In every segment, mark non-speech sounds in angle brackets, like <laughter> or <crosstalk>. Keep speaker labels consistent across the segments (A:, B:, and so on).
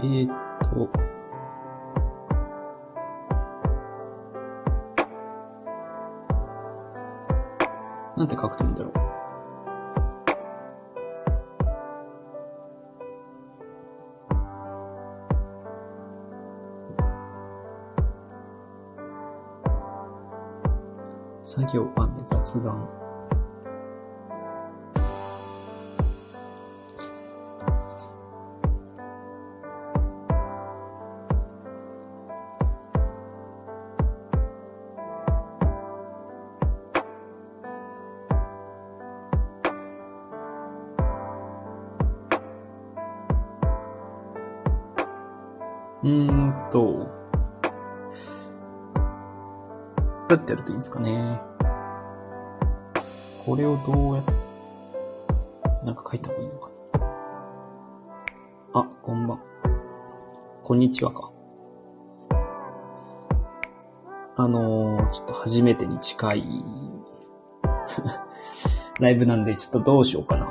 A: えーっと、なんて書くといいんだろう。作業雑談。ってやるといいんですかね。これをどうやっ、なんか書いた方がいいのかな。あ、こんばん。こんにちはか。あのー、ちょっと初めてに近い <laughs> ライブなんで、ちょっとどうしようかな。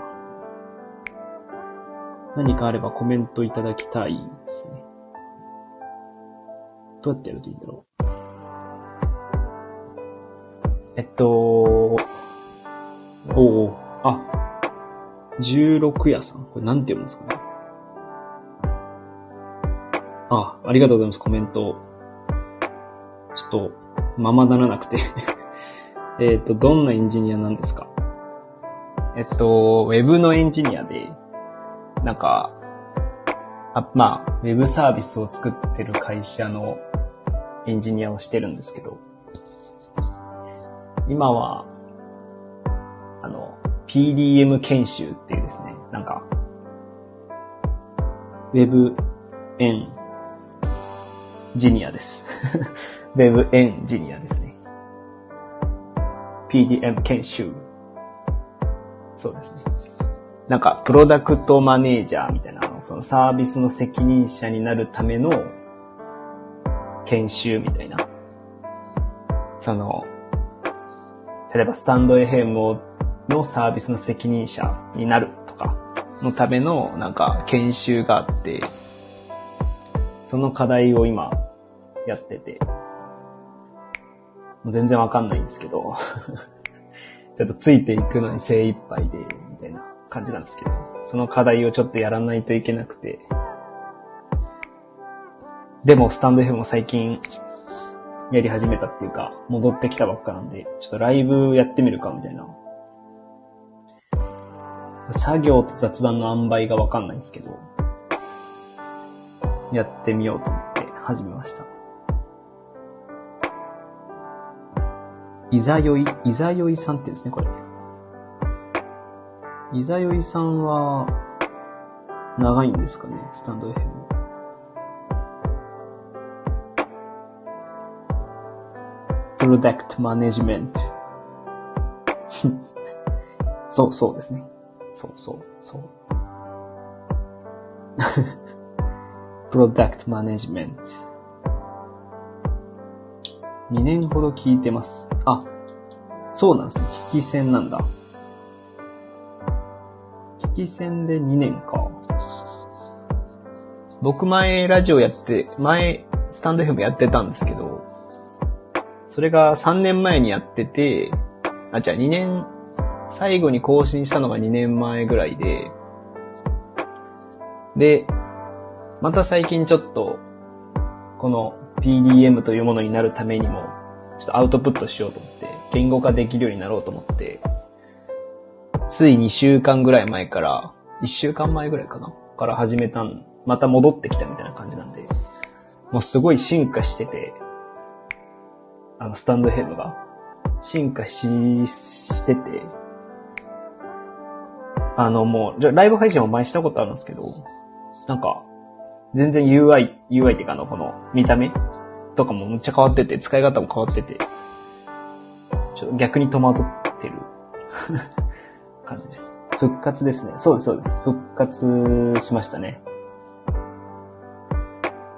A: 何かあればコメントいただきたいですね。どうやってやるといいんだろえっと、おおあ、16夜さん。これなんて読むんですかね。あ、ありがとうございます、コメント。ちょっと、ままならなくて <laughs> えっと、どんなエンジニアなんですか？えっと、ウェブのエンジニアで、なんか、あまあ、ウェブサービスを作ってる会社のエンジニアをしてるんですけど、今は、あの、PDM 研修っていうですね、なんか、ウェブエンジニアです。<laughs> ウェブエンジニアですね。PDM 研修。そうですね。なんか、プロダクトマネージャーみたいな、そのサービスの責任者になるための研修みたいな。その、例えばスタンド FM のサービスの責任者になるとかのためのなんか研修があって、その課題を今やってて、全然わかんないんですけど <laughs> ちょっとついていくのに精一杯で、みたいな感じなんですけど、その課題をちょっとやらないといけなくて、でも、スタンド FM も最近やり始めたっていうか、戻ってきたばっかなんで、ちょっとライブやってみるかみたいな。作業と雑談の塩梅がわかんないんですけど、やってみようと思って始めました。いざよい、いざよいさんって言うんですね、これ。いざよいさんは、長いんですかね、スタンド FM。プロダクトマネジメント。そう、そうですね。そう、そう、そう。プロダクトマネジメント。2年ほど聞いてます。あ、そうなんですね。聞き戦なんだ。聞き戦で2年か。僕前ラジオやって、前スタンド FM やってたんですけど、それが3年前にやってて、あ、じゃあ2年、最後に更新したのが2年前ぐらいで、で、また最近ちょっと、この PDM というものになるためにも、ちょっとアウトプットしようと思って、言語化できるようになろうと思って、つい2週間ぐらい前から、1週間前ぐらいかなから始めたん、また戻ってきたみたいな感じなんで、もうすごい進化してて、あの、スタンドヘッドが進化し、してて、あの、もう、ライブ配信も前したことあるんですけど、なんか、全然 UI、UI っていうかの、この見た目とかもむっちゃ変わってて、使い方も変わってて、ちょっと逆に戸惑ってる <laughs> 感じです。復活ですね。そうです、そうです。復活しましたね。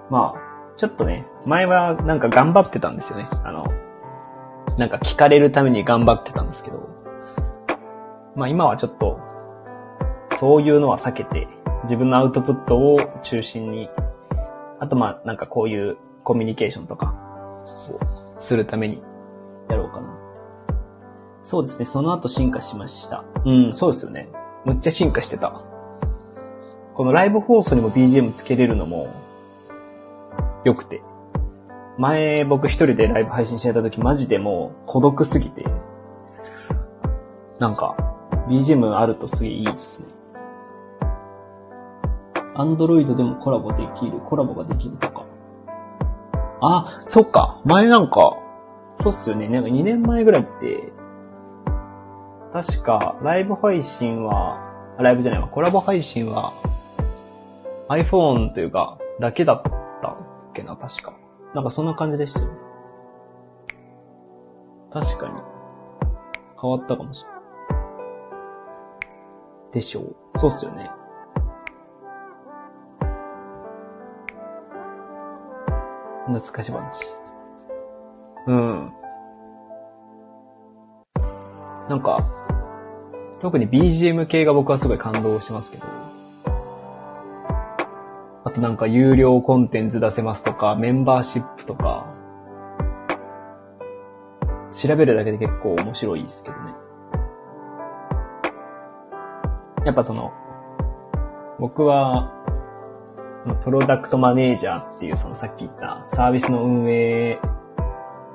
A: まあ、ちょっとね、前はなんか頑張ってたんですよね。あの、なんか聞かれるために頑張ってたんですけど、まあ今はちょっと、そういうのは避けて、自分のアウトプットを中心にあとまあ、なんかこういうコミュニケーションとかをするためにやろうかな。そうですね、その後進化しました。うん、そうですよね。むっちゃ進化してた。このライブ放送にも BGM つけれるのも良くて。前僕一人でライブ配信してた時マジでもう孤独すぎて、なんか BGM あるとすげえいいですね。アンドロイドでもコラボできる、コラボができるとか。あ、そっか。前なんか、そうっすよね。なんか2年前ぐらいって、確かライブ配信は、ライブじゃないわ、コラボ配信は iPhone というか、だけだっけな、確か。なんかそんな感じでしたよね。確かに。変わったかもしれない。でしょう。そうっすよね。懐かし話。うん。なんか、特に BGM 系が僕はすごい感動しますけど。あとなんか有料コンテンツ出せますとか、メンバーシップとか、調べるだけで結構面白いですけどね。やっぱその、僕は、プロダクトマネージャーっていうそのさっき言ったサービスの運営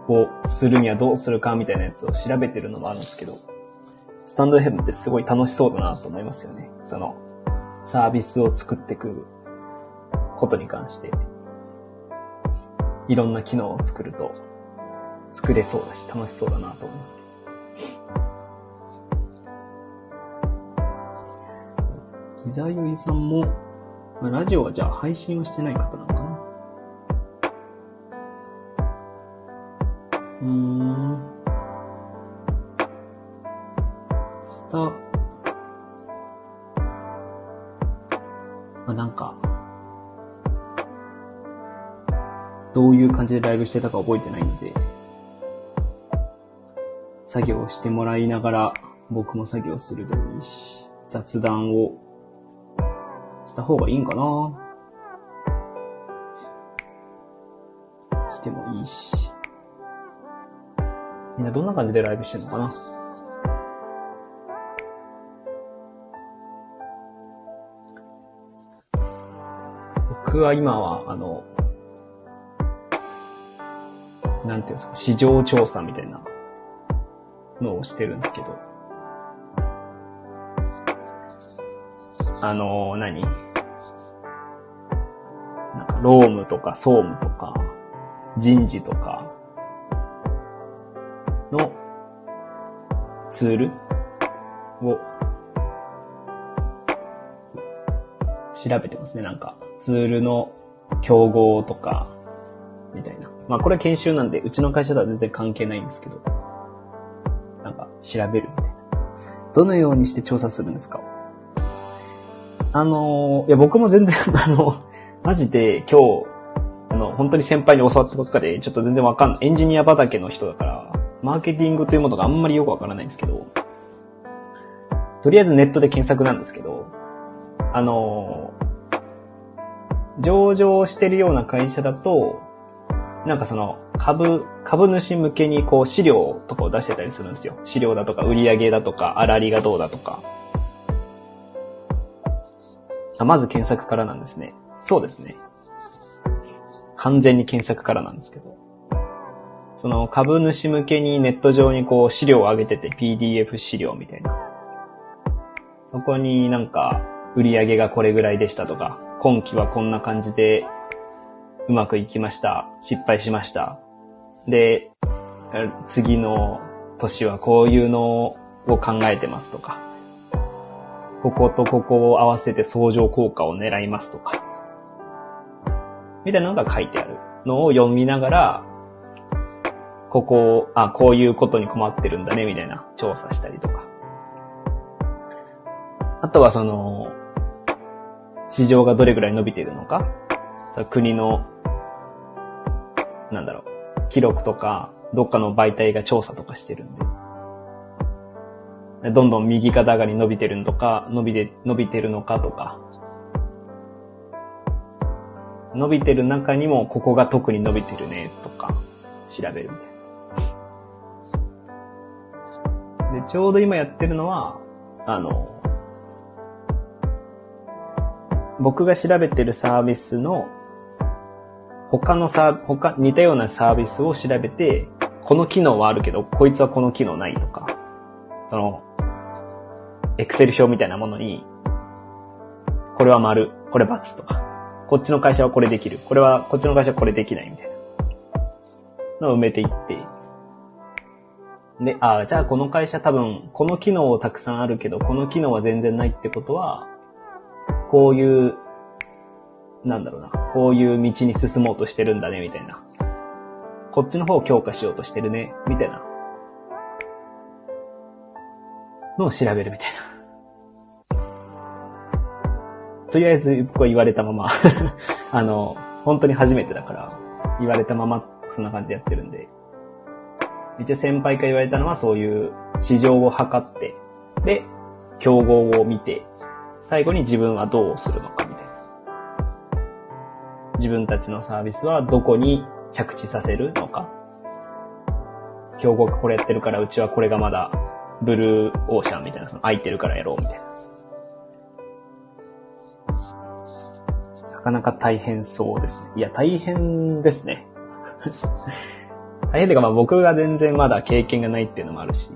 A: をするにはどうするかみたいなやつを調べてるのもあるんですけど、スタンドヘブンってすごい楽しそうだなと思いますよね。その、サービスを作っていくことに関して、いろんな機能を作ると、作れそうだし、楽しそうだなと思いますけど。伊沢よりさんも、ラジオはじゃあ配信はしてない方なのかな？うーん。スタ、まあ、なんか、どういう感じでライブしてたか覚えてないので、作業してもらいながら僕も作業するでもいいし、雑談をした方がいいんかなしてもいいし。みんなどんな感じでライブしてんのかな僕は今は、あの、なんていうんですか、市場調査みたいなのをしてるんですけど。あの、何？なんか、ロームとか総務とか、人事とかのツールを調べてますね。なんか、ツールの競合とか、みたいな。まあこれは研修なんで、うちの会社とは全然関係ないんですけど、なんか調べるみたいな。どのようにして調査するんですか？あの、いや僕も全然、<laughs> あの、マジで今日、あの、本当に先輩に教わったばっかで、ちょっと全然わかんない。エンジニア畑の人だから、マーケティングというものがあんまりよくわからないんですけど、とりあえずネットで検索なんですけど、あの、上場してるような会社だと、なんかその株、株主向けにこう資料とかを出してたりするんですよ。資料だとか売上だとか、粗利がどうだとか。あまず検索からなんですね。そうですね。完全に検索からなんですけど。その株主向けにネット上にこう資料を上げてて PDF 資料みたいな。そこになんか売上がこれぐらいでしたとか、今期はこんな感じでうまくいきました。失敗しました。で、次の年はこういうのを考えてますとか、こことここを合わせて相乗効果を狙いますとか、みたいなのが書いてあるのを読みながら、ここ、あ、こういうことに困ってるんだね、みたいな調査したりとか。あとはその、市場がどれぐらい伸びているのか、国のなんだろう、記録とか、どっかの媒体が調査とかしてるんで。どんどん右肩上がり伸びてるのか、伸びて、伸びてるのかとか。伸びてる中にもここが特に伸びてるねとか調べるみたいな。で、ちょうど今やってるのは、あの、僕が調べてるサービスの他のサー、他、似たようなサービスを調べて、この機能はあるけど、こいつはこの機能ないとか、その、エクセル表みたいなものに、これは丸、これ×とか、こっちの会社はこれできる、これは、こっちの会社はこれできないみたいなのを埋めていって、で、ああ、じゃあこの会社多分、この機能をたくさんあるけど、この機能は全然ないってことは、こういう、なんだろうな、こういう道に進もうとしてるんだね、みたいな。こっちの方を強化しようとしてるね、みたいな。のを調べるみたいな。とりあえず僕は言われたまま <laughs> あの、本当に初めてだから、言われたままそんな感じでやってるんで。一応先輩から言われたのはそういう市場を測って、で、競合を見て、最後に自分はどうするのか。自分たちのサービスはどこに着地させるのか。競合がこれやってるからうちはこれがまだブルーオーシャンみたいな、その空いてるからやろうみたいな。なかなか大変そうですね。いや、大変ですね。<laughs> 大変っていうかまあ僕が全然まだ経験がないっていうのもあるし、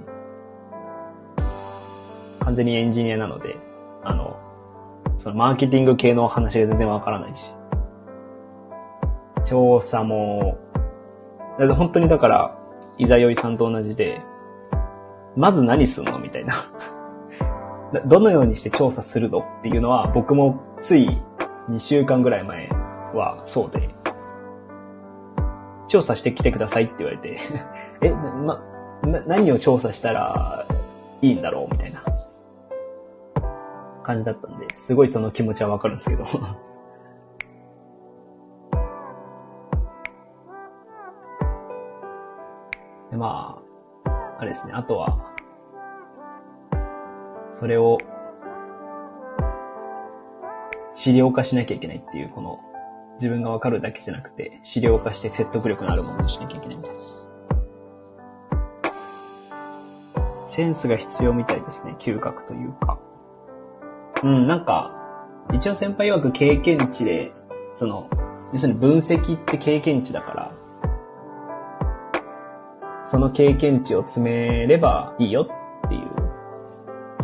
A: 完全にエンジニアなので、あの、そのマーケティング系の話が全然わからないし、調査も、本当にだから、いざよいさんと同じで、まず何すんのみたいな。<laughs> どのようにして調査するのっていうのは、僕もつい2週間ぐらい前はそうで、調査してきてくださいって言われて。<laughs> え、ま、な、何を調査したらいいんだろうみたいな感じだったんで、すごいその気持ちはわかるんですけど。<laughs> で、まあ、あれですね、あとは、それを、資料化しなきゃいけないっていう、この、自分がわかるだけじゃなくて、資料化して説得力のあるものにしなきゃいけないセンスが必要みたいですね、嗅覚というか。うん、なんか、一応先輩曰く経験値で、その、要するに分析って経験値だから、その経験値を詰めればいいよっていう。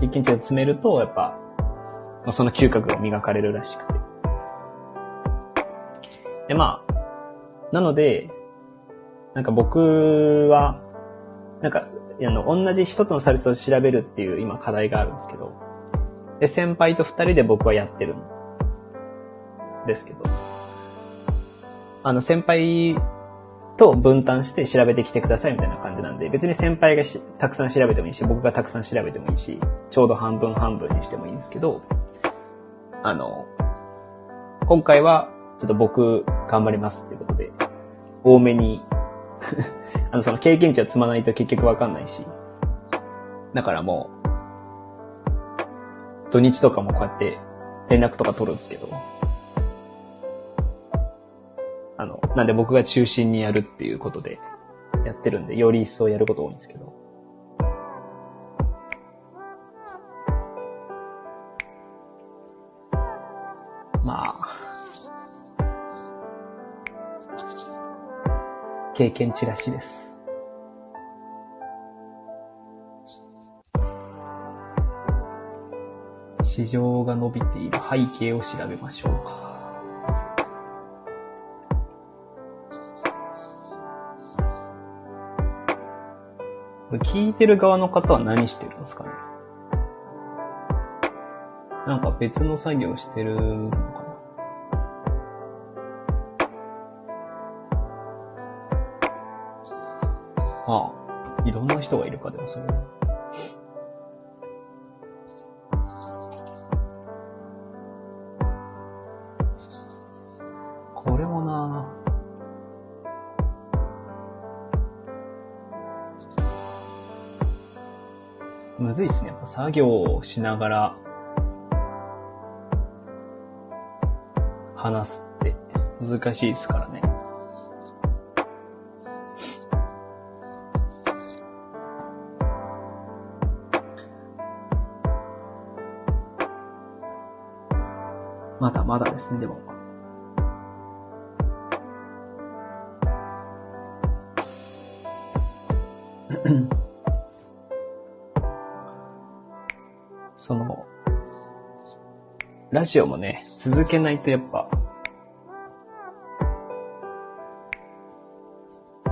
A: 経験値を詰めると、やっぱ、ま、その嗅覚が磨かれるらしくて。で、まあ、なので、なんか僕は、なんか、あの、同じ一つのサービスを調べるっていう今課題があるんですけど、で、先輩と二人で僕はやってるんですけど、あの、先輩と分担して調べてきてくださいみたいな感じなんで、別に先輩がたくさん調べてもいいし、僕がたくさん調べてもいいし、ちょうど半分半分にしてもいいんですけど、あの、今回はちょっと僕頑張りますってことで、多めに <laughs> あの、その経験値を積まないと結局わかんないし、だからもう、土日とかもこうやって連絡とか取るんですけど、あの、なんで僕が中心にやるっていうことでやってるんで、より一層やること多いんですけど。まあ、経験値らしいです。市場が伸びている背景を調べましょうか。聞いてる側の方は何してるんですかね？なんか別の作業してるのかな？ああ、いろんな人がいるか、でもそれは。むずいっすね。やっぱ作業をしながら話すって。難しいですからね。まだまだですね、でも。ラジオもね、続けないとやっぱ、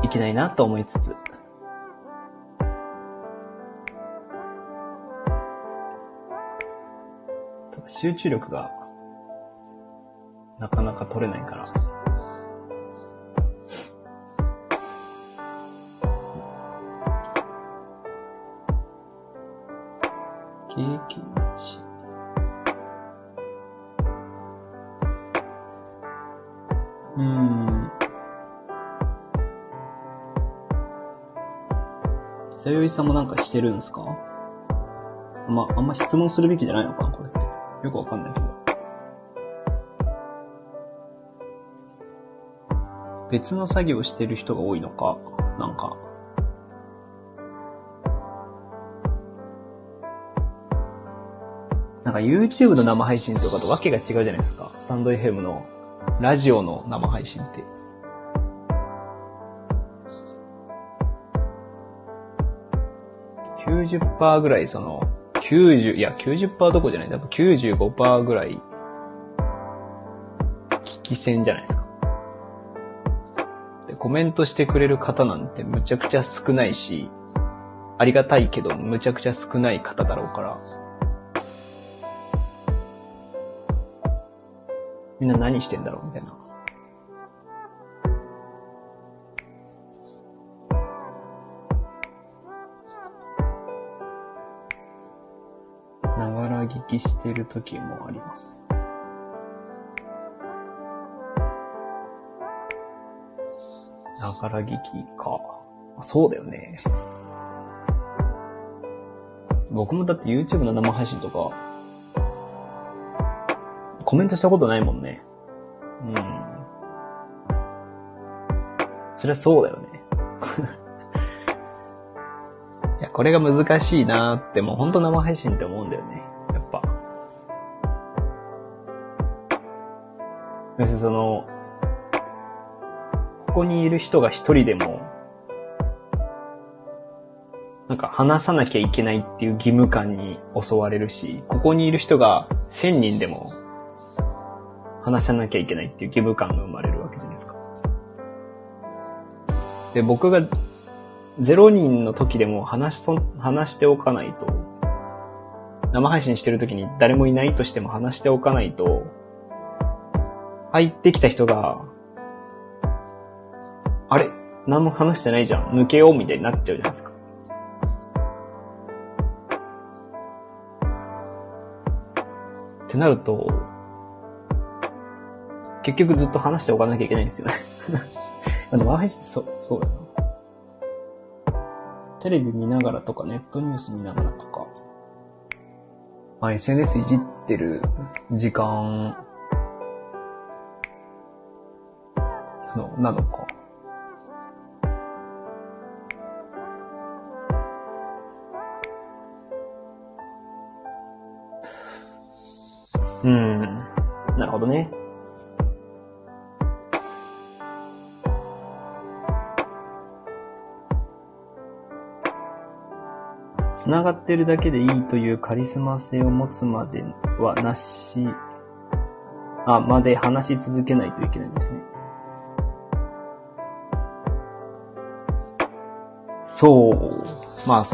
A: いけないなと思いつつ、集中力がなかなか取れないから。よいさんもなんかしてるんですか？まあ、あんま質問するべきじゃないのかな、これって。よくわかんないけど。別の作業してる人が多いのか、なんか。なんか YouTube の生配信とかとわけが違うじゃないですか。スタンド FM のラジオの生配信って。90%ぐらいその、90、いや90%どこじゃない。多分95%ぐらい、聞き戦じゃないですか。で、コメントしてくれる方なんてむちゃくちゃ少ないし、ありがたいけどむちゃくちゃ少ない方だろうから、みんな何してんだろう？みたい。ながら聞きしてる時もあります。ながら聞きか。そうだよね。僕もだって YouTube の生配信とか、コメントしたことないもんね。うん。そりゃそうだよね。<laughs> いや、これが難しいなーって、もうほんと生配信って思うんだよね。要するにその、ここにいる人が一人でも、なんか話さなきゃいけないっていう義務感に襲われるし、ここにいる人が千人でも話さなきゃいけないっていう義務感が生まれるわけじゃないですか。で、僕が0人の時でも話しそ、話しておかないと、生配信してる時に誰もいないとしても話しておかないと、入ってきた人が、あれ？何も話してないじゃん。抜けようみたいになっちゃうじゃないですか。ってなると、結局ずっと話しておかなきゃいけないんですよね。<laughs> <laughs> でも、配信ってそう、そうだな。テレビ見ながらとか、ネットニュース見ながらとか、まあ、SNS いじってる時間の、なのか。うん。なるほどね。繋がってるだけでいいというカリスマ性を持つまではなし、あ、まで話し続けないといけないですね。そう。まあ、うん。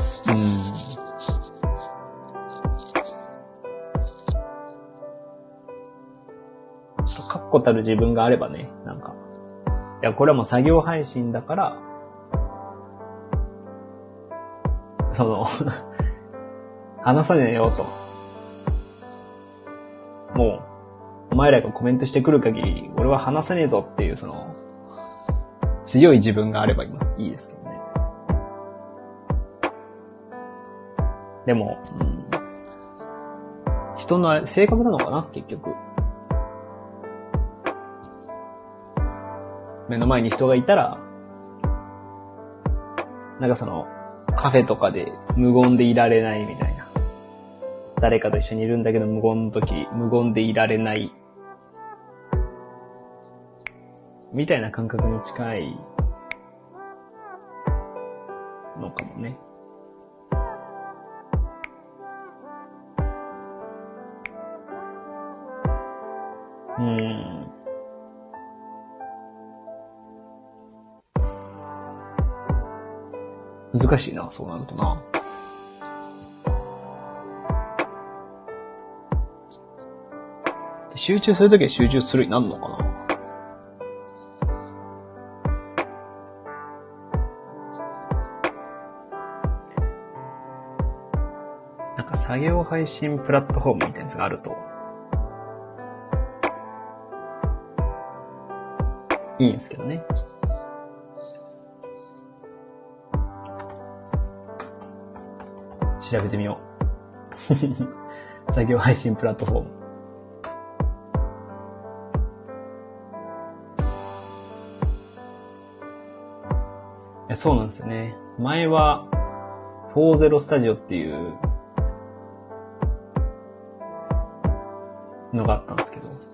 A: 確固たる自分があればね、なんか。いや、これはもう作業配信だから、その、話さねえよと。もう、お前らがコメントしてくる限り、俺は話せねえぞっていう、その、強い自分があればいます。いいですけどでも、うん、人の性格なのかな？結局。目の前に人がいたら、なんかその、カフェとかで無言でいられないみたいな。誰かと一緒にいるんだけど無言の時、無言でいられない。みたいな感覚に近いのかもね。うん。難しいな、そうなるとな。集中するときは集中するになるのかななんか作業配信プラットフォームみたいなやつがあると、いいんですけどね。調べてみよう。<laughs> 作業配信プラットフォーム。いやそうなんですよね。前は、40スタジオっていうのがあったんですけど、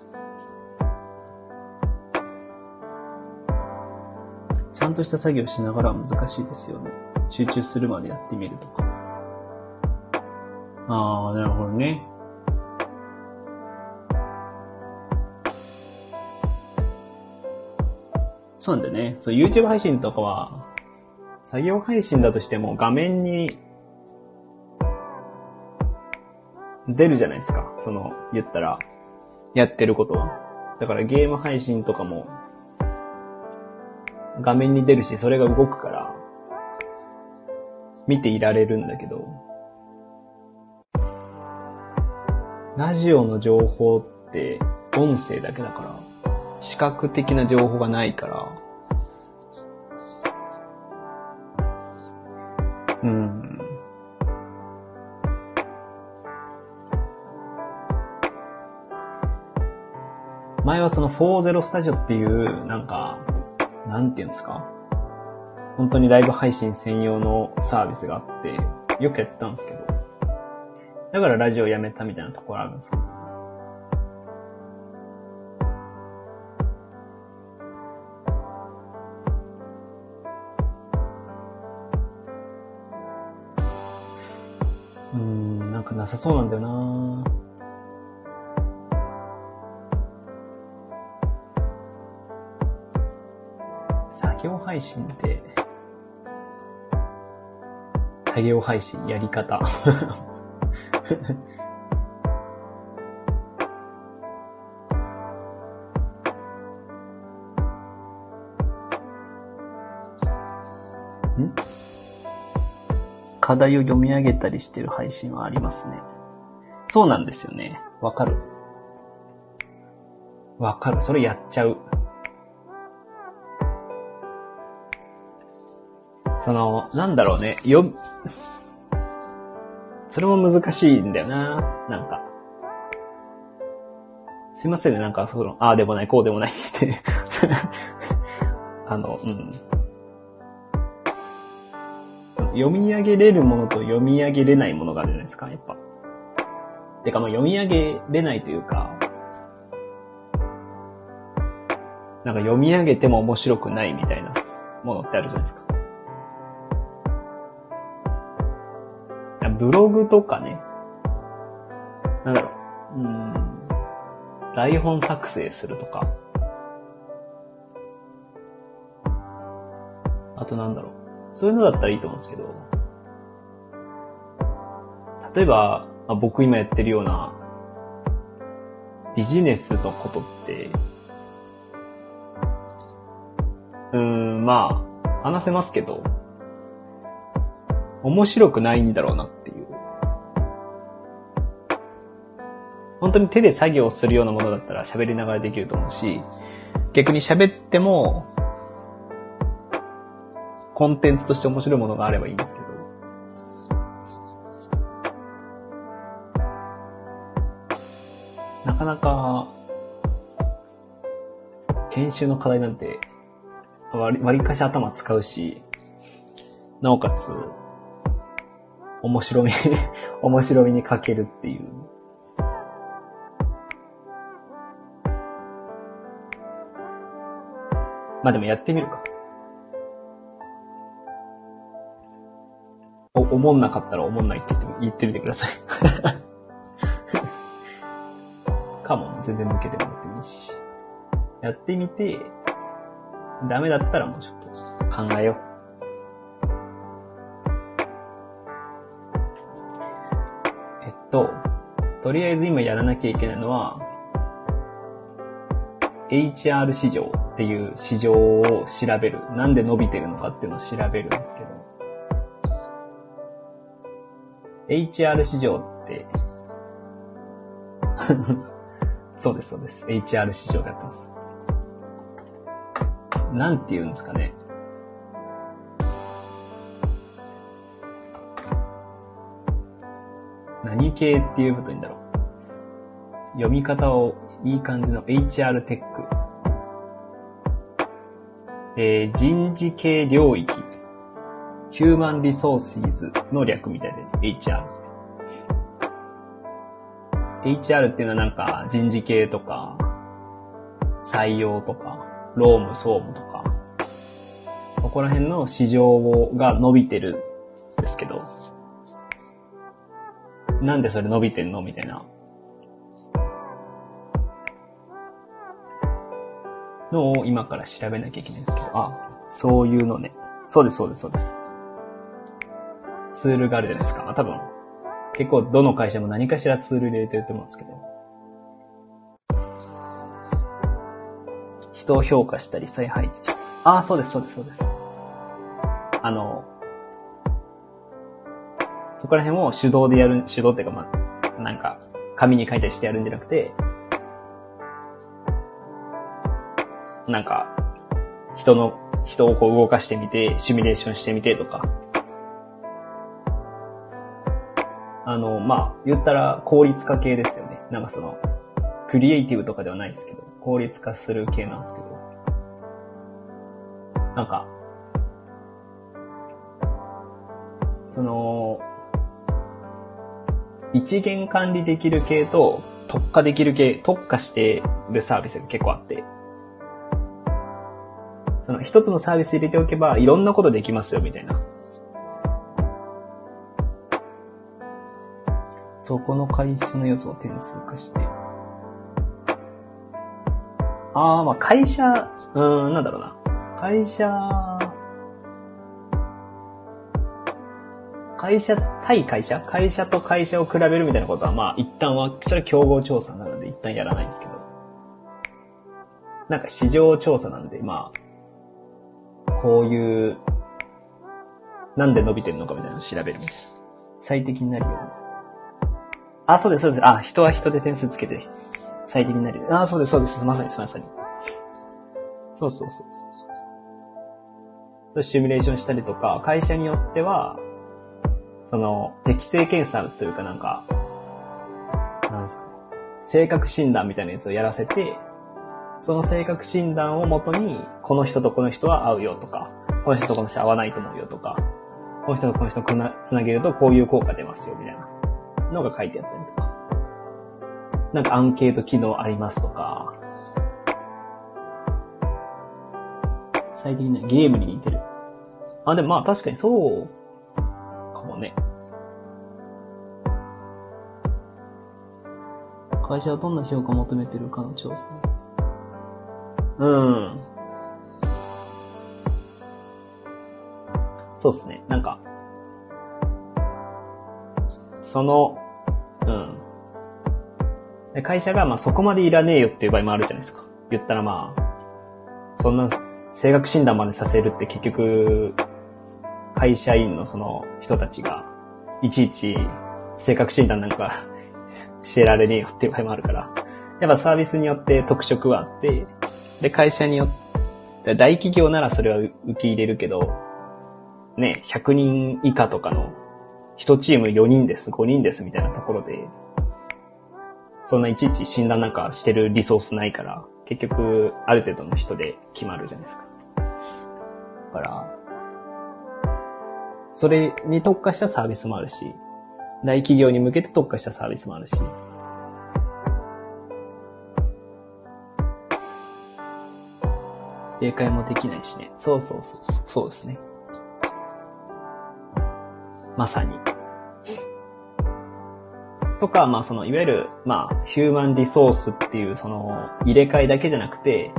A: とした作業しながら難しいですよね。集中するまでやってみるとか。ああ、なるほどね。そうなんだよね。そう、YouTube 配信とかは、作業配信だとしても画面に出るじゃないですか。その、言ったら、やってることは。だからゲーム配信とかも、画面に出るし、それが動くから、見ていられるんだけど、ラジオの情報って音声だけだから、視覚的な情報がないから、うん。前はその40スタジオっていう、なんか、なんていうんですか？本当にライブ配信専用のサービスがあって、よくやったんですけど、だからラジオやめたみたいなところあるんですけど。うん、なんかなさそうなんだよな。配信って、作業配信やり方 <laughs> 課題を読み上げたりしてる配信はありますね。そうなんですよね。わかる。わかる。それやっちゃう。その、なんだろうね。よ、それも難しいんだよな。なんか。すいませんね、なんか、その、ああでもない、こうでもないってして <laughs> あの、うん。読み上げれるものと読み上げれないものがあるじゃないですか、やっぱ。てか、まあ読み上げれないというか、なんか読み上げても面白くないみたいなものってあるじゃないですか。ブログとかね、なんだろう、うん、台本作成するとか、あとなんだろう、そういうのだったらいいと思うんですけど、例えば、まあ、僕今やってるようなビジネスのことって、うーん、まあ、話せますけど、面白くないんだろうなっ本当に手で作業するようなものだったら喋りながらできると思うし、逆に喋っても、コンテンツとして面白いものがあればいいんですけど。なかなか、研修の課題なんて割割かし頭使うし、なおかつ、面白み <laughs> 面白みに欠けるっていう。まあでもやってみるか。お、思んなかったら思んないって言って言ってみてください。かも、全然抜けてもらってもいいし。やってみて、ダメだったらもうちょっと考えよう。えっと、とりあえず今やらなきゃいけないのは、HR 市場っていう市場を調べる。なんで伸びてるのかっていうのを調べるんですけど。HR 市場って <laughs> そうです、そうです。HR 市場でやってます。なんて言うんですかね。何系って言うこといいんだろう。読み方をいい感じの HR テック。えー、人事系領域。ヒューマンリソーシーズの略みたいで HR。HR っていうのはなんか人事系とか、採用とか、労務、総務とか、そこら辺の市場が伸びてるんですけど、なんでそれ伸びてんの？みたいな。のを今から調べなきゃいけないんですけど、あ、そういうのね。そうです、そうです、そうです。ツールがあるじゃないですか。まあ、多分、結構どの会社も何かしらツール入れてると思うんですけど。人を評価したり再配置したり。ああ、そうです、そうです、そうです。あの、そこら辺を手動でやる、手動っていうかまあ、なんか、紙に書いたりしてやるんじゃなくて、なんか、人の、人をこう動かしてみて、シミュレーションしてみてとか。あの、まあ、言ったら効率化系ですよね。なんかその、クリエイティブとかではないですけど、効率化する系なんですけど。なんか、その、一元管理できる系と特化できる系、特化してるサービスが結構あって、その一つのサービス入れておけばいろんなことできますよ、みたいな。そこの会社の要素を点数化して。ああ、まあ会社、うん、なんだろうな。会社、会社対会社？会社と会社を比べるみたいなことは、まあ一旦は、それは競合調査なので一旦やらないんですけど。なんか市場調査なんで、まあ、こういう、なんで伸びてるのかみたいなの調べるみたいな。最適になるように。あ、そうです、そうです。あ、人は人で点数つけて最適になる。あ、そうです、そうです。まさに、まさに。そうそうそうそうそう。シミュレーションしたりとか、会社によっては、その、適正検査というかなんか、なんですか、ね性格診断みたいなやつをやらせて、その性格診断をもとに、この人とこの人は合うよとか、この人とこの人合わないと思うよとか、この人とこの人をつなげるとこういう効果出ますよみたいなのが書いてあったりとか。なんかアンケート機能ありますとか、最適なゲームに似てる。あ、でもまあ確かにそうかもね。会社はどんな評価を求めてるかの調査。うん。そうっすね。なんか、その、うん。会社が、まあそこまでいらねえよっていう場合もあるじゃないですか。言ったらまあ、そんな、性格診断までさせるって結局、会社員のその人たちが、いちいち性格診断なんか <laughs> してられねえよっていう場合もあるから、やっぱサービスによって特色はあって、で、会社によって、大企業ならそれは受け入れるけど、ね、100人以下とかの、1チーム4人です、5人ですみたいなところで、そんないちいち診断なんかしてるリソースないから、結局、ある程度の人で決まるじゃないですか。だから、それに特化したサービスもあるし、大企業に向けて特化したサービスもあるし、英会もできないしね。そうそうそう。そうですね。まさに。とか、まあその、いわゆる、まあ、ヒューマンリソースっていう、その、入れ替えだけじゃなくて、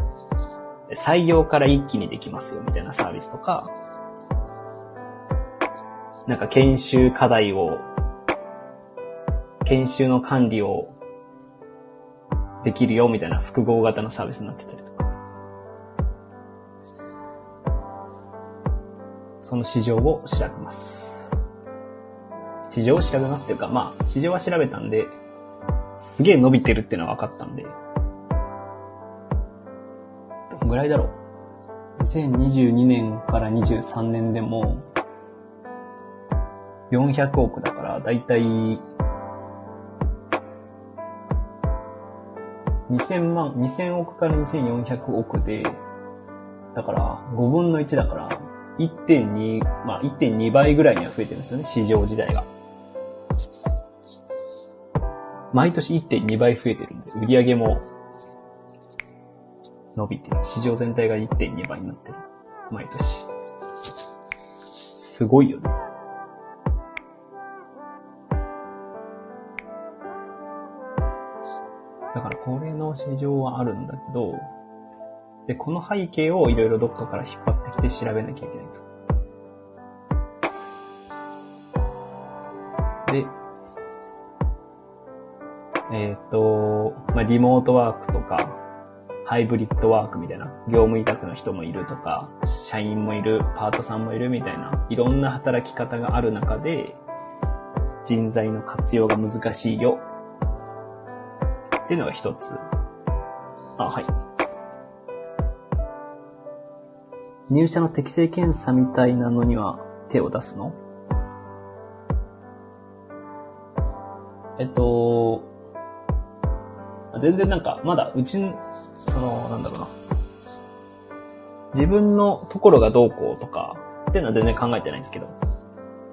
A: 採用から一気にできますよ、みたいなサービスとか、なんか研修課題を、研修の管理をできるよ、みたいな複合型のサービスになってたりとか。その市場を調べます。市場を調べますっていうか、まあ、市場は調べたんで、すげえ伸びてるっていうのは分かったんで、どんぐらいだろう？2022年から23年でも、400億だから、だいたい、2000万、2000億から2400億で、だから、5分の1だから、1.2、まあ1.2倍ぐらいには増えてるんですよね、市場自体が。毎年1.2倍増えてるんで、売り上げも伸びてる。市場全体が1.2倍になってる。毎年。すごいよね。だからこれの市場はあるんだけど、で、この背景をいろいろどっかから引っ張ってきて調べなきゃいけないと。で、えっ、ー、と、まあ、リモートワークとか、ハイブリッドワークみたいな、業務委託の人もいるとか、社員もいる、パートさんもいるみたいな、いろんな働き方がある中で、人材の活用が難しいよ。っていうのが一つ。あ、はい。入社の適正検査みたいなのには手を出すの？えっと、全然なんか、まだうち、その、なんだろうな。自分のところがどうこうとか、っていうのは全然考えてないんですけど、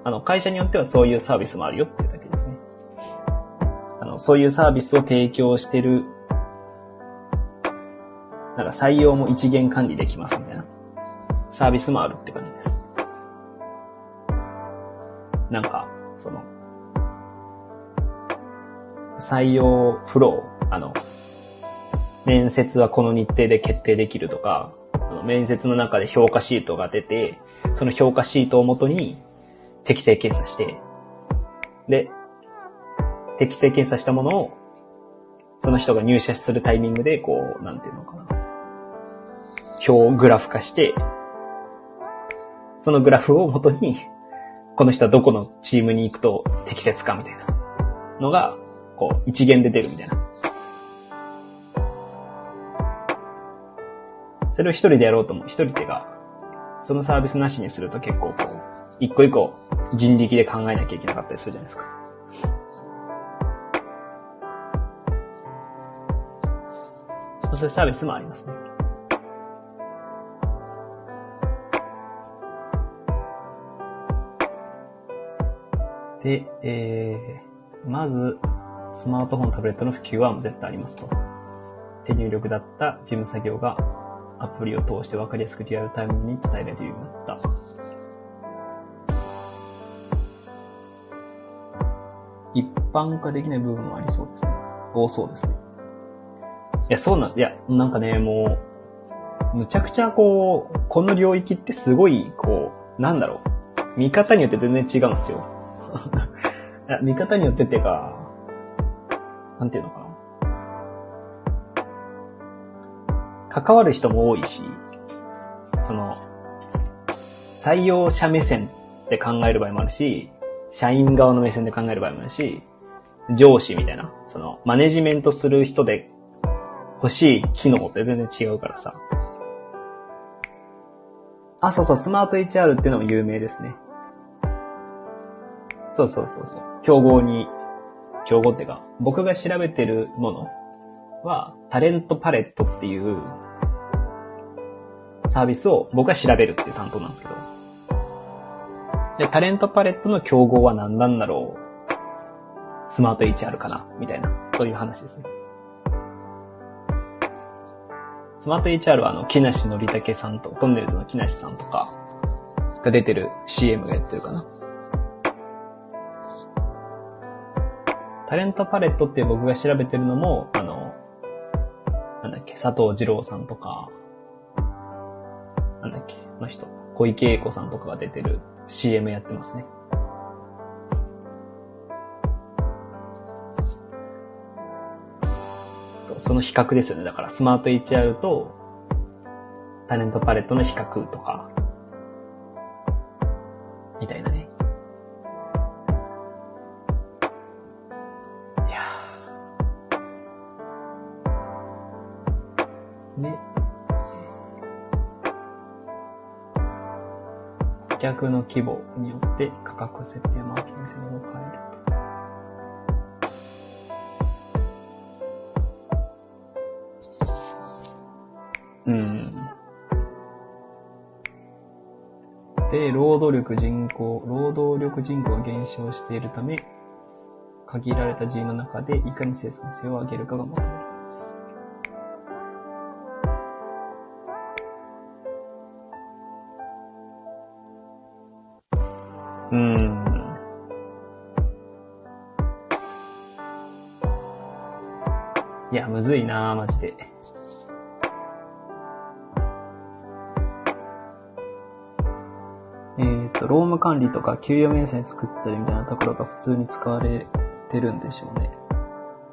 A: あの、会社によってはそういうサービスもあるよっていうだけですね。あの、そういうサービスを提供してる、なんか採用も一元管理できますみたいな、サービスもあるって感じです。なんか、その、採用フロー、あの、面接はこの日程で決定できるとか、面接の中で評価シートが出て、その評価シートをもとに適正検査して、で、適正検査したものを、その人が入社するタイミングで、こう、なんていうのかな。表をグラフ化して、そのグラフをもとに、この人はどこのチームに行くと適切かみたいなのが、こう、一元で出るみたいな。それを一人でやろうとも、一人手が、そのサービスなしにすると結構こう、一個一個人力で考えなきゃいけなかったりするじゃないですか。そういうサービスもありますね。で、えー、まず、スマートフォン、タブレットの普及は絶対ありますと。手入力だった事務作業がアプリを通して分かりやすくリアルタイムに伝えられるようになった。一般化できない部分もありそうですね。多そうですね。いや、そうなん、いや、なんかね、もう、むちゃくちゃこう、この領域ってすごい、こう、なんだろう。見方によって全然違うんですよ。<laughs> いや見方によってっていうか、なんていうのかな。関わる人も多いし、その、採用者目線で考える場合もあるし、社員側の目線で考える場合もあるし、上司みたいな、その、マネジメントする人で欲しい機能って全然違うからさ。あ、そうそう、スマート HR っていうのも有名ですね。そうそうそうそう。競合に、競合っていうか、僕が調べてるものは、タレントパレットっていう、サービスを僕が調べるっていう担当なんですけど。で、タレントパレットの競合は何なんだろうスマート HR かなみたいな、そういう話ですね。スマート HR はあの、木梨憲武さんと、トンネルズの木梨さんとかが出てる CM がやってるかな。タレントパレットって僕が調べてるのも、あの、なんだっけ、佐藤二郎さんとか、なんだっけ、あの人、小池栄子さんとかが出てる CM やってますね。その比較ですよね。だからスマート HR とタレントパレットの比較とか、みたいな顧客の規模によって価格設定マーケティング戦略を変える。うん。で、労働力人口、労働力人口が減少しているため、限られた人員の中でいかに生産性を上げるかが求められまむずいなぁ、マジで。えっ、と、労務管理とか給与明細作ったりみたいなところが普通に使われてるんでしょうね。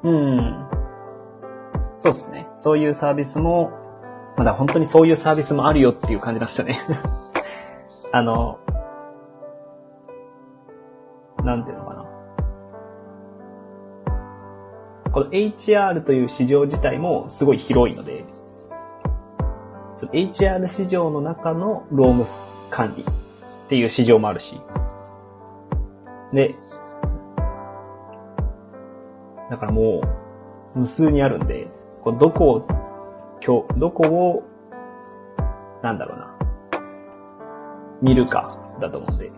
A: うん。そうっすね。そういうサービスも、まだ本当にそういうサービスもあるよっていう感じなんですよね。<laughs> あの、なんていうのかこの HR という市場自体もすごい広いので、その HR 市場の中の労務管理っていう市場もあるし。で、だからもう、無数にあるんで、こうどこを、今日、どこを、なんだろうな、見るか、だと思うんで。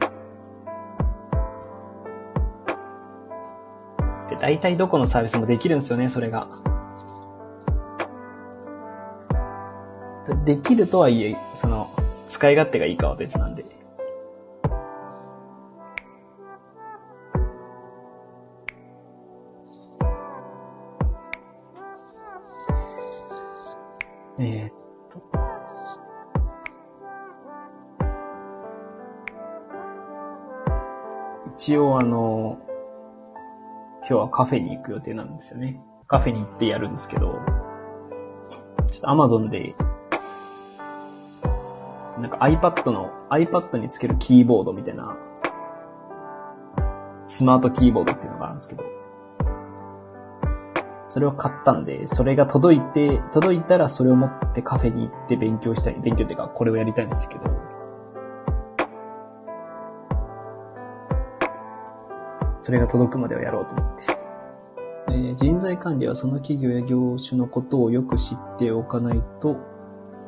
A: で、大体どこのサービスもできるんですよね、それが。できるとはいえ、その、使い勝手がいいかは別なんで。今日はカフェに行く予定なんですよね。カフェに行ってやるんですけど、ちょっと Amazon で、なんか iPad の、iPad につけるキーボードみたいな、スマートキーボードっていうのがあるんですけど、それを買ったんで、それが届いて、届いたらそれを持ってカフェに行って勉強したい。勉強っていうか、これをやりたいんですけど。それが届くまではやろうと思って。えー人材管理はその企業や業種のことをよく知っておかないと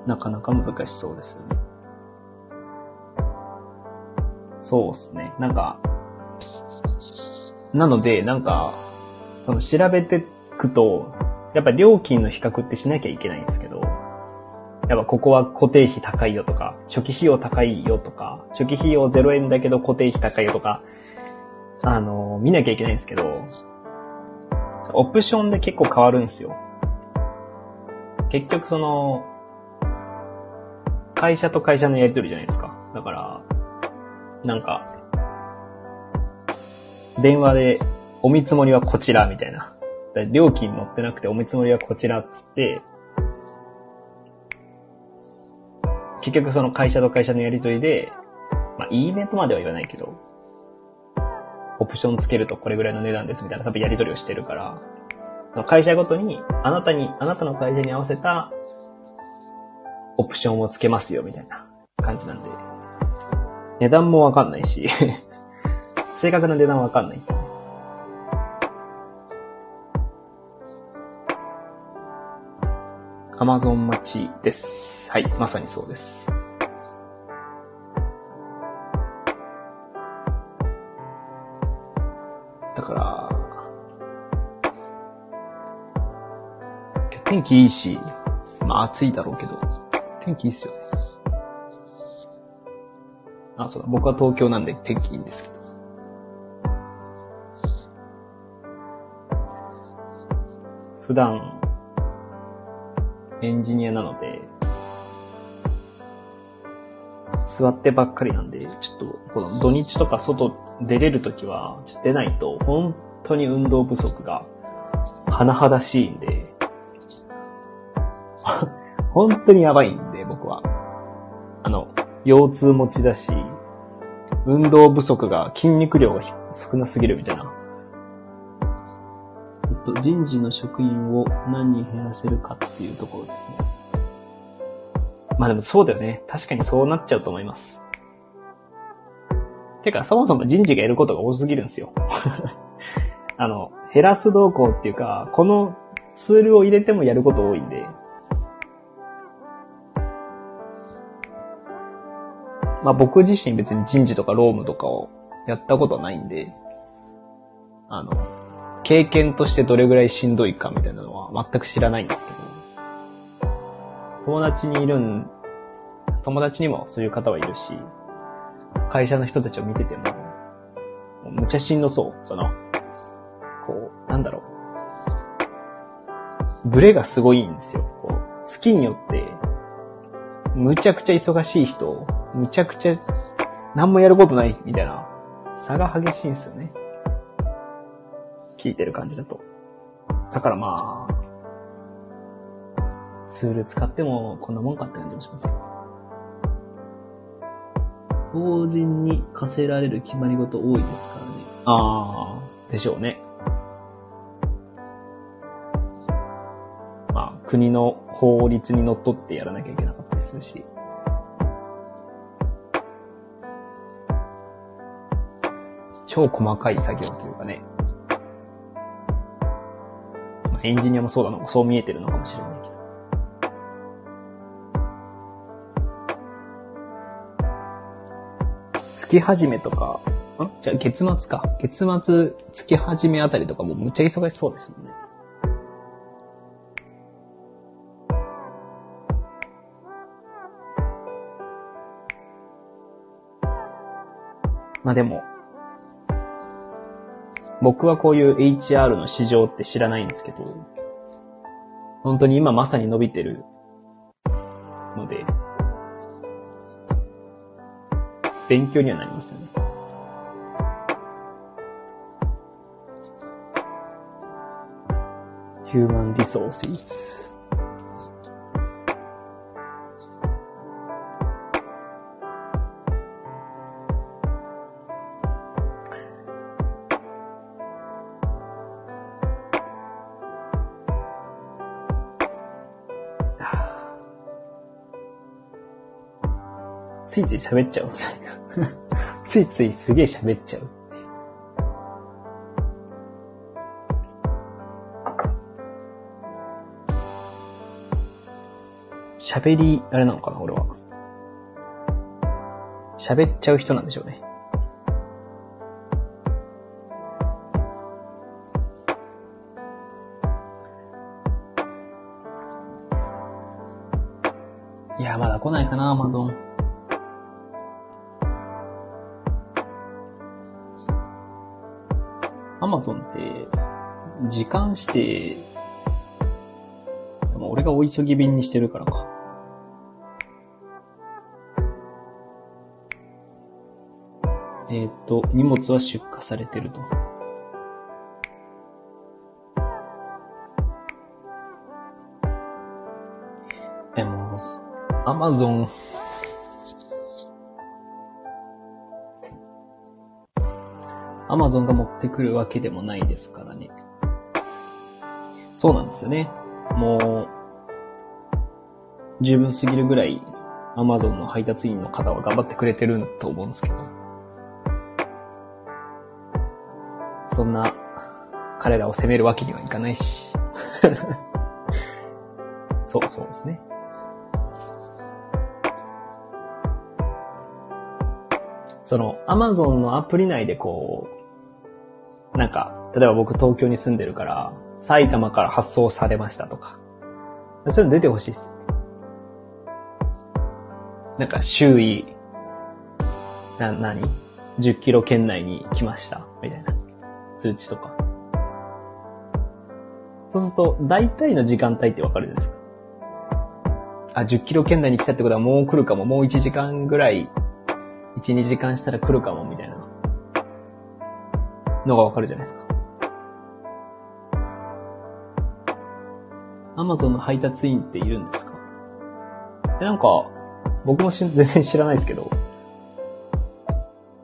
A: なかなか難しそうですよね。そうですね。なんか、なので、なんか、その調べてくと、やっぱ料金の比較ってしなきゃいけないんですけど、やっぱここは固定費高いよとか、初期費用高いよとか、初期費用0円だけど固定費高いよとか、あの、見なきゃいけないんですけど、オプションで結構変わるんですよ。結局その、会社と会社のやりとりじゃないですか。だから、なんか、電話で、お見積もりはこちら、みたいな。料金載ってなくて、お見積もりはこちら、っつって、結局その会社と会社のやりとりで、まあ、いいねとまでは言わないけど、オプションつけるとこれぐらいの値段ですみたいな多分やり取りをしてるから、会社ごとに、あなたに、あなたの会社に合わせたオプションをつけますよみたいな感じなんで、値段もわかんないし、<laughs> 正確な値段わかんないんですよね。アマゾン待ちです。はい、まさにそうです。だから、天気いいし、まあ暑いだろうけど、天気いいっすよ。あ、そうだ、僕は東京なんで天気いいんですけど。普段、エンジニアなので、座ってばっかりなんで、ちょっと、この土日とか外出れるときは、出ないと、本当に運動不足が、甚だしいんで、<laughs> 本当にやばいんで、僕は。あの、腰痛持ちだし、運動不足が筋肉量が少なすぎるみたいな。えっと、人事の職員を何人減らせるかっていうところですね。まあでもそうだよね。確かにそうなっちゃうと思います。てか、そもそも人事がやることが多すぎるんですよ。<laughs> あの、減らす動向っていうか、このツールを入れてもやること多いんで。まあ僕自身別に人事とか労務とかをやったことないんで、あの、経験としてどれぐらいしんどいかみたいなのは全く知らないんですけど、友達にいるん、友達にもそういう方はいるし、会社の人たちを見てても、もむちゃしんどそう。その、こう、なんだろう。ブレがすごいんですよ。こう、月によって、むちゃくちゃ忙しい人、むちゃくちゃ何もやることないみたいな差が激しいんですよね。聞いてる感じだと。だからまあ、ツール使ってもこんなもんかって感じもしますけど。法人に課せられる決まり事多いですからね。ああ、でしょうね。まあ、国の法律にのっとってやらなきゃいけなかったりするし。超細かい作業というかね。エンジニアもそうだのそう見えてるのかもしれない月始めとか、ん？じゃあ月末か。月末、月始めあたりとかもむっちゃ忙しそうですもんね。まあでも、僕はこういう HR の市場って知らないんですけど、本当に今まさに伸びてるので、勉強にはなりますよね。ヒューマンリソースついつい喋っちゃう。<laughs> ついついすげえ喋っちゃうっていう。喋り、あれなのかな、俺は。喋っちゃう人なんでしょうね。時間指定、俺がお急ぎ便にしてるからか。えっ、ー、と、荷物は出荷されてると。え、もう、アマゾン、アマゾンが持ってくるわけでもないですからね。そうなんですよね。もう、十分すぎるぐらい、アマゾンの配達員の方は頑張ってくれてると思うんですけど。そんな、彼らを責めるわけにはいかないし。<laughs> そう、そうですね。その、アマゾンのアプリ内でこう、なんか、例えば僕東京に住んでるから、埼玉から発送されましたとか。そういうの出てほしいっす。なんか周囲、な、なに ?10 キロ圏内に来ました。みたいな。通知とか。そうすると、大体の時間帯ってわかるじゃないですか。あ、10キロ圏内に来たってことはもう来るかも。もう1時間ぐらい、1、2時間したら来るかも、みたいな。のがわかるじゃないですか。アマゾンの配達員っているんですか？なんか、僕も全然知らないですけど、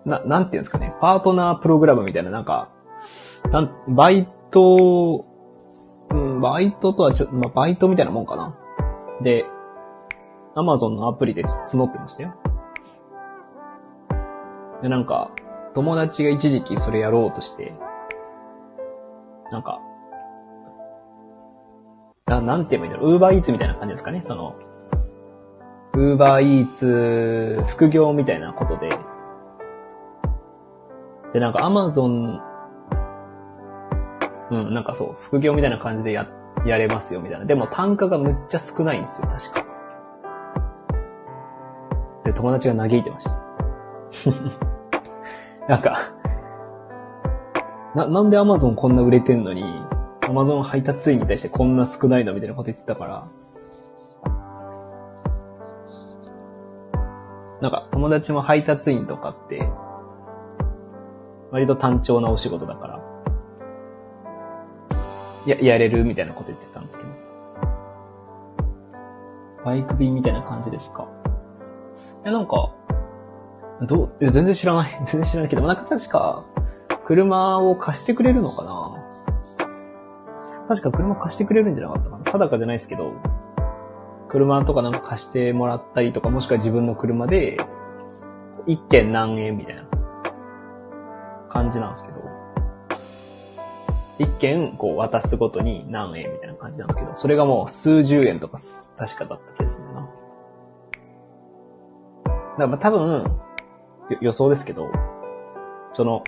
A: な、なんていうんですかね、パートナープログラムみたいな、なんか、なん、バイト、うん、バイトとはちょっと、まあ、バイトみたいなもんかな？で、アマゾンのアプリで募ってましたよ。で、なんか、友達が一時期それやろうとして、なんか、な、なんて言えばいいんだろう。ウーバーイーツみたいな感じですかね。その、ウーバーイーツ副業みたいなことで、で、なんかアマゾン、うん、なんかそう、副業みたいな感じでや、やれますよ、みたいな。でも単価がむっちゃ少ないんですよ、確か。で、友達が嘆いてました。<laughs> なんか、な、なんでアマゾンこんな売れてんのに、アマゾン配達員に対してこんな少ないのみたいなこと言ってたから、なんか友達も配達員とかって、割と単調なお仕事だから、や、やれるみたいなこと言ってたんですけど。バイク便みたいな感じですか？いや、なんか、どう、いや、全然知らない。全然知らないけど、なんか確か、車を貸してくれるのかな？確か車貸してくれるんじゃなかったかな定かじゃないですけど、車とかなんか貸してもらったりとか、もしくは自分の車で、一件何円みたいな感じなんですけど、一件こう渡すごとに何円みたいな感じなんですけど、それがもう数十円とか確かだった気がするな。だからまあ多分、予想ですけど、その、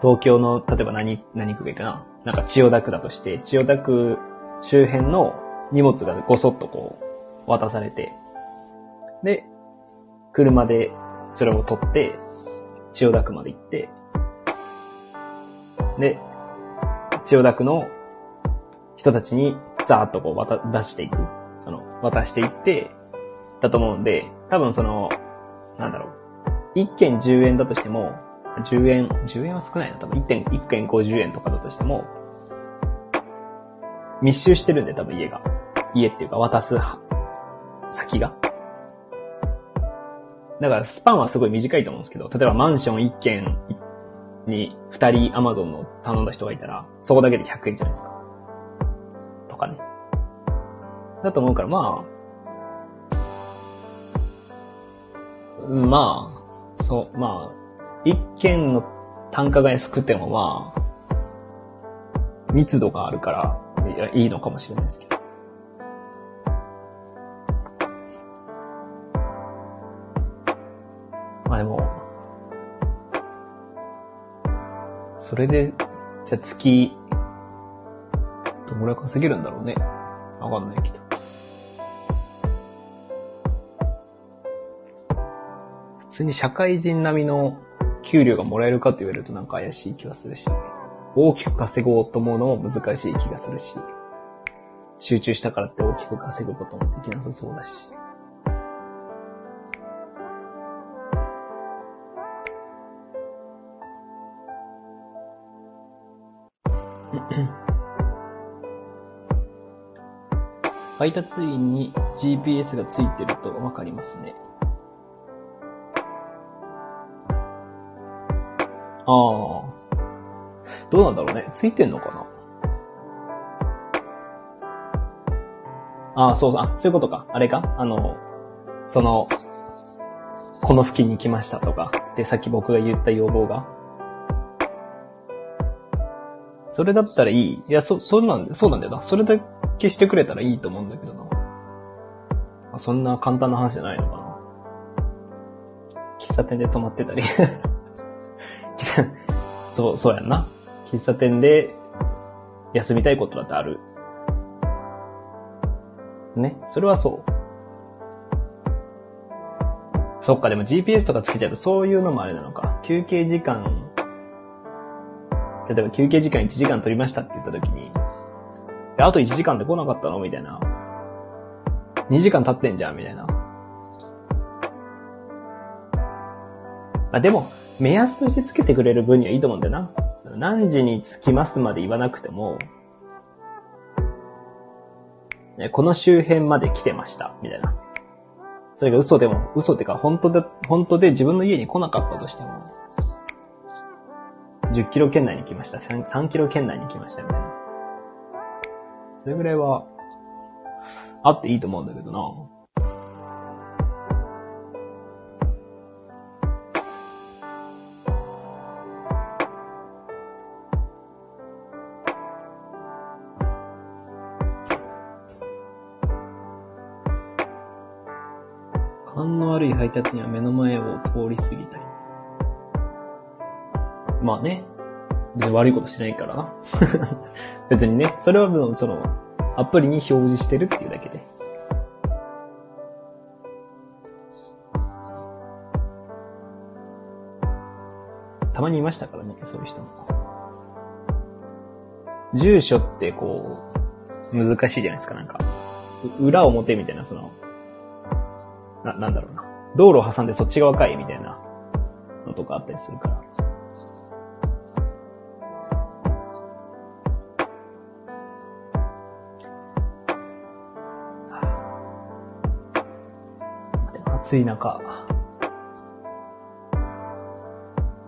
A: 東京の、例えば何、何区がいいかななんか千代田区だとして、千代田区周辺の荷物がごそっとこう、渡されて、で、車でそれを取って、千代田区まで行って、で、千代田区の人たちにザーッとこう渡、出していく。その、渡していって、だと思うんで、多分その、なんだろう。一件10円だとしても、10円、10円は少ないな。多分1点、1件50円とかだとしても、密集してるんで、多分家が。家っていうか渡す先が。だからスパンはすごい短いと思うんですけど、例えばマンション1軒に2人アマゾンの頼んだ人がいたら、そこだけで100円じゃないですか。とかね。だと思うから、まあ、まあ、そう、まあ、1軒の単価が安くてもまあ、密度があるから、い、いのかもしれないですけど。まあでも、それで、じゃあ月、どのぐらい稼げるんだろうね。わかんないけど。普通に社会人並みの給料がもらえるかって言われるとなんか怪しい気がするし、大きく稼ごうと思うのも難しい気がするし、集中したからって大きく稼ぐこともできなさそうだし。配達員に GPS がついてるとわかりますね。ああ。どうなんだろうね。ついてんのかな？ああ、そうだ。そういうことか。あれか？あの、その、この付近に来ましたとか。で、さっき僕が言った要望が。それだったらいい。いや、そ、そうなんだ、そうなんだよな。それだ記してくれたらいいと思うんだけどな。まあ、そんな簡単な話じゃないのかな。喫茶店で泊まってたり <laughs> そう、そうやんな。喫茶店で休みたいことだってある。ね。それはそう。そっか、でも GPS とかつけちゃうとそういうのもあれなのか。休憩時間、例えば休憩時間1時間取りましたって言った時に、あと1時間で来なかったの？みたいな。2時間経ってんじゃんみたいな。まあ、でも、目安としてつけてくれる分にはいいと思うんだよな。何時に着きますまで言わなくても、この周辺まで来てました、みたいな。それが嘘でも、嘘ってか本当で、本当で自分の家に来なかったとしても、10キロ圏内に来ました、3, 3キロ圏内に来ましたみたいな。それぐらいは、あっていいと思うんだけどな。配達には目の前を通り過ぎたり。まあね。別に悪いことしないからな。<laughs> 別にね、それはその、アプリに表示してるっていうだけで。たまにいましたからね、そういう人も。住所ってこう、難しいじゃないですか、なんか。裏表みたいな、その、な、なんだろうな。道路を挟んでそっち側かいみたいなのとかあったりするから。暑い中、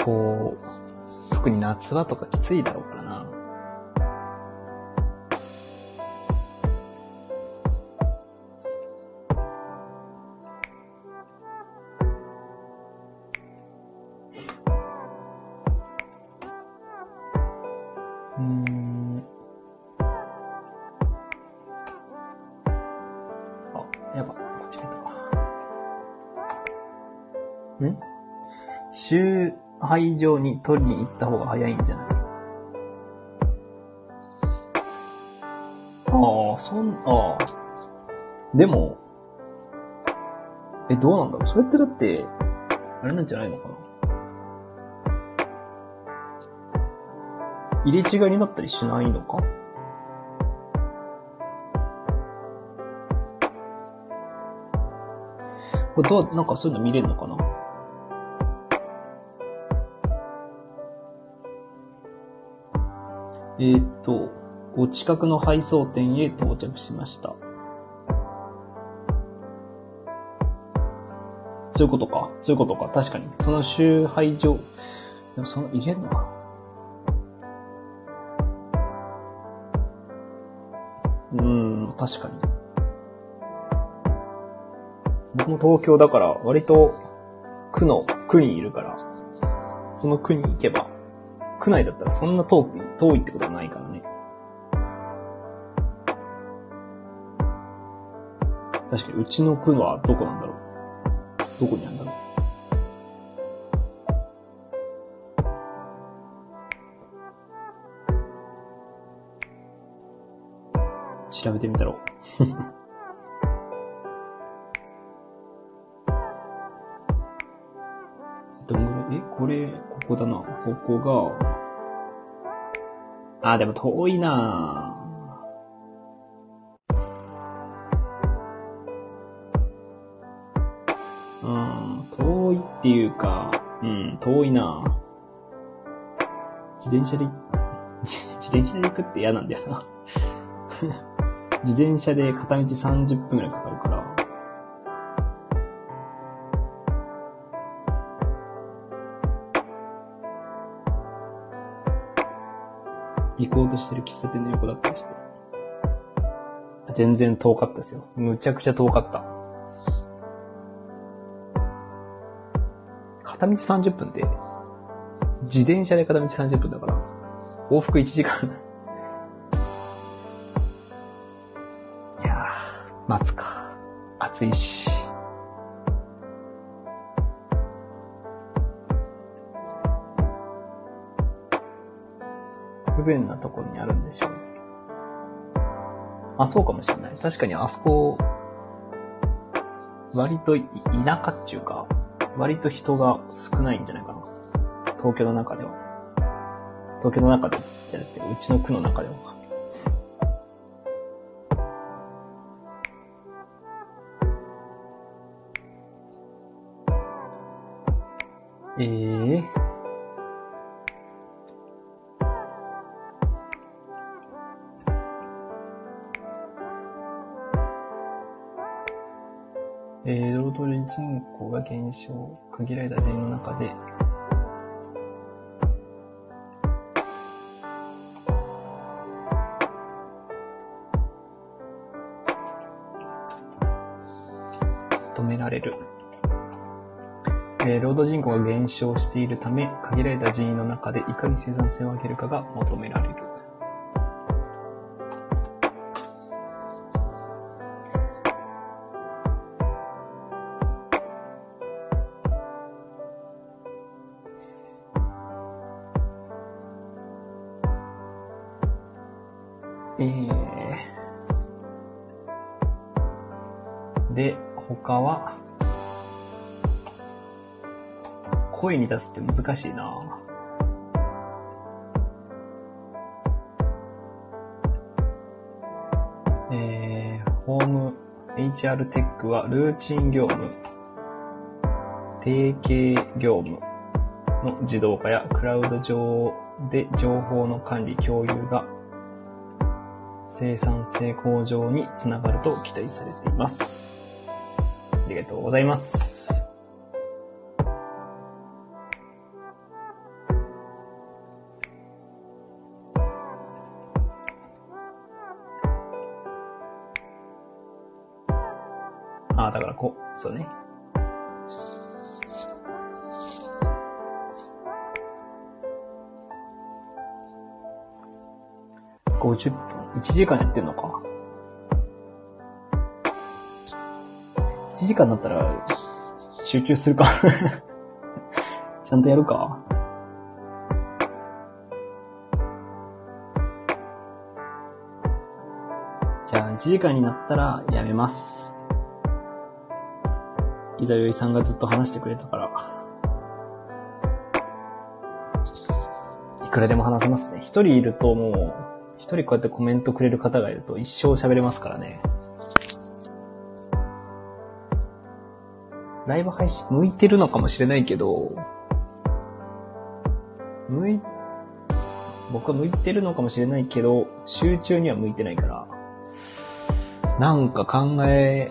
A: こう、特に夏場とかきついだろうから。会場に取りに行った方が早いんじゃない？ああ、そん、ああ。でも、え、どうなんだろう？それってだって、あれなんじゃないのかな？入れ違いになったりしないのか？これどう、なんかそういうの見れるのかな？えー、っと、お近くの配送店へ到着しました。そういうことか。そういうことか。確かに。その集配所、でもその、入れんのかうん、確かに。僕も東京だから、割と、区の、区にいるから、その区に行けば、区内だったらそんな遠く、遠いってことはないからね。確かに、うちの区はどこなんだろう。どこにあるんだろう。調べてみたろう。<laughs> ここだな。ここが、あ、でも遠いなうん、遠いっていうか、うん、遠いな自転車で、<laughs> 自転車で行くって嫌なんだよな <laughs> 自転車で片道30分くらいかかるから。行こうとしてる喫茶店の横だったりして。全然遠かったですよ。むちゃくちゃ遠かった。片道30分で、自転車で片道30分だから、往復1時間待つか。暑いし。不便なところにあるんでしょう。あ、そうかもしれない。確かにあそこ、割と田舎っていうか、割と人が少ないんじゃないかな。東京の中では。東京の中じゃなくて、うちの区の中でもか。えー、口が減少、限られた人の中で、求められる。えー、労働人口が減少しているため、限られた人員の中でいかに生産性を上げるかが求められる。他は、声に出すって難しいな。えー、ホーム HR テックはルーチン業務、定型業務の自動化やクラウド上で情報の管理共有が生産性向上につながると期待されています。りがとうございます。ああ、だからこう、そうね。50分。1時間やってんのか。1時間だったら、集中するか <laughs> ちゃんとやるか。じゃあ、1時間になったらやめます。いざよいさんがずっと話してくれたから、いくらでも話せますね。一人いるともう、一人こうやってコメントくれる方がいると一生喋れますからね。ライブ配信向いてるのかもしれないけど、向い、僕は向いてるのかもしれないけど、集中には向いてないから、なんか考え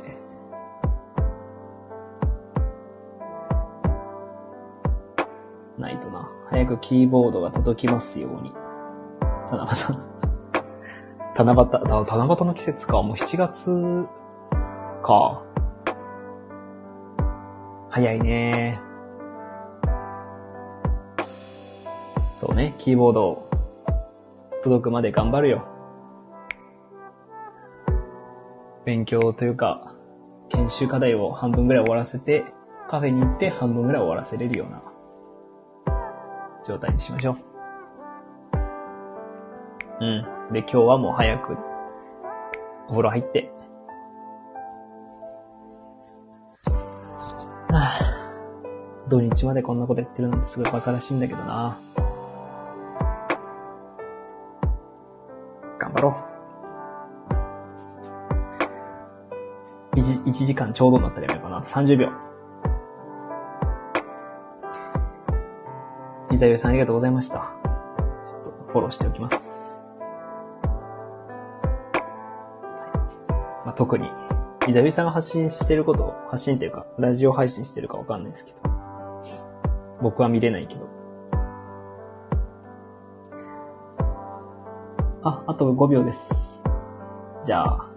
A: ないとな。早くキーボードが届きますように。七夕。七夕、七夕の季節か。もう7月か。早いね。そうね、キーボード届くまで頑張るよ。勉強というか、研修課題を半分ぐらい終わらせて、カフェに行って半分ぐらい終わらせれるような状態にしましょう。うん。で、今日はもう早く、お風呂入って、はあ、土日までこんなことやってるなんてすごい馬鹿らしいんだけどな。頑張ろう。1, 時間ちょうどになったらやめようかな。30秒。ザユさんありがとうございました。ちょっとフォローしておきます。まあ、特に、イザユさんが発信してること発信っていうか、ラジオ配信してるかわかんないですけど。僕は見れないけど。あ、あと5秒です。じゃあ、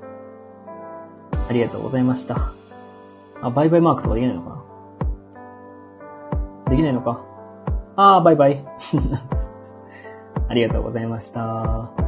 A: ありがとうございました。あ、バイバイマークとかできないのかな？できないのか？ああ、バイバイ。<laughs> ありがとうございました。